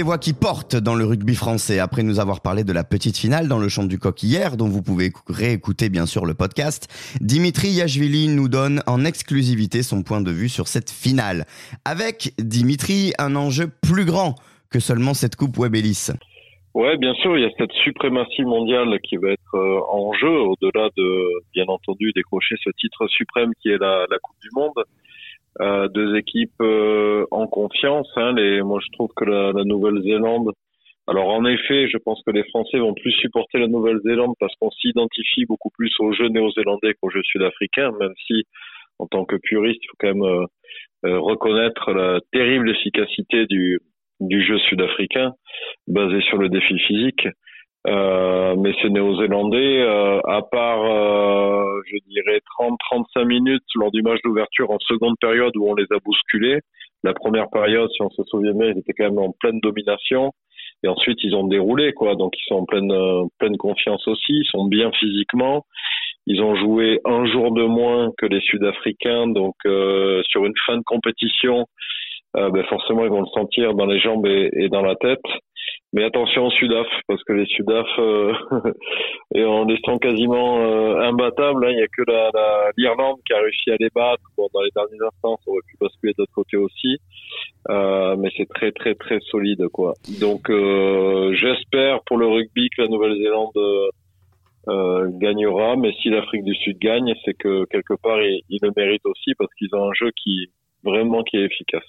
Les voix qui portent dans le rugby français, après nous avoir parlé de la petite finale dans le champ du coq hier, dont vous pouvez réécouter bien sûr le podcast, Dimitri Yachvili nous donne en exclusivité son point de vue sur cette finale. Avec Dimitri, un enjeu plus grand que seulement cette coupe Webelis. Ouais, bien sûr, il y a cette suprématie mondiale qui va être euh, en jeu, au-delà de, bien entendu, décrocher ce titre suprême qui est la, la Coupe du Monde. Euh, deux équipes euh, en confiance. Hein, les, moi, je trouve que la, la Nouvelle-Zélande. Alors, en effet, je pense que les Français vont plus supporter la Nouvelle-Zélande parce qu'on s'identifie beaucoup plus aux jeux néo-zélandais qu'aux jeux sud-africains, même si, en tant que puriste, il faut quand même euh, euh, reconnaître la terrible efficacité du, du jeu sud-africain basé sur le défi physique. Euh, mais ces Néo-Zélandais, euh, à part, euh, je dirais, 30-35 minutes lors du match d'ouverture en seconde période où on les a bousculés, la première période, si on se souvient bien, ils étaient quand même en pleine domination. Et ensuite, ils ont déroulé, quoi. Donc, ils sont en pleine, pleine confiance aussi. Ils sont bien physiquement. Ils ont joué un jour de moins que les Sud-Africains. Donc, sur une fin de compétition, ben forcément, ils vont le sentir dans les jambes et dans la tête. Mais attention aux Sudaf, parce que les Sudaf, euh, et en étant quasiment euh, imbattables, hein, il n'y a que l'Irlande qui a réussi à les battre. Bon, dans les derniers instants, ça aurait pu basculer de l'autre côté aussi. Euh, mais c'est très très très solide, quoi. Donc euh, j'espère pour le rugby que la Nouvelle-Zélande euh, gagnera. Mais si l'Afrique du Sud gagne, c'est que quelque part ils, ils le méritent aussi parce qu'ils ont un jeu qui vraiment qui est efficace.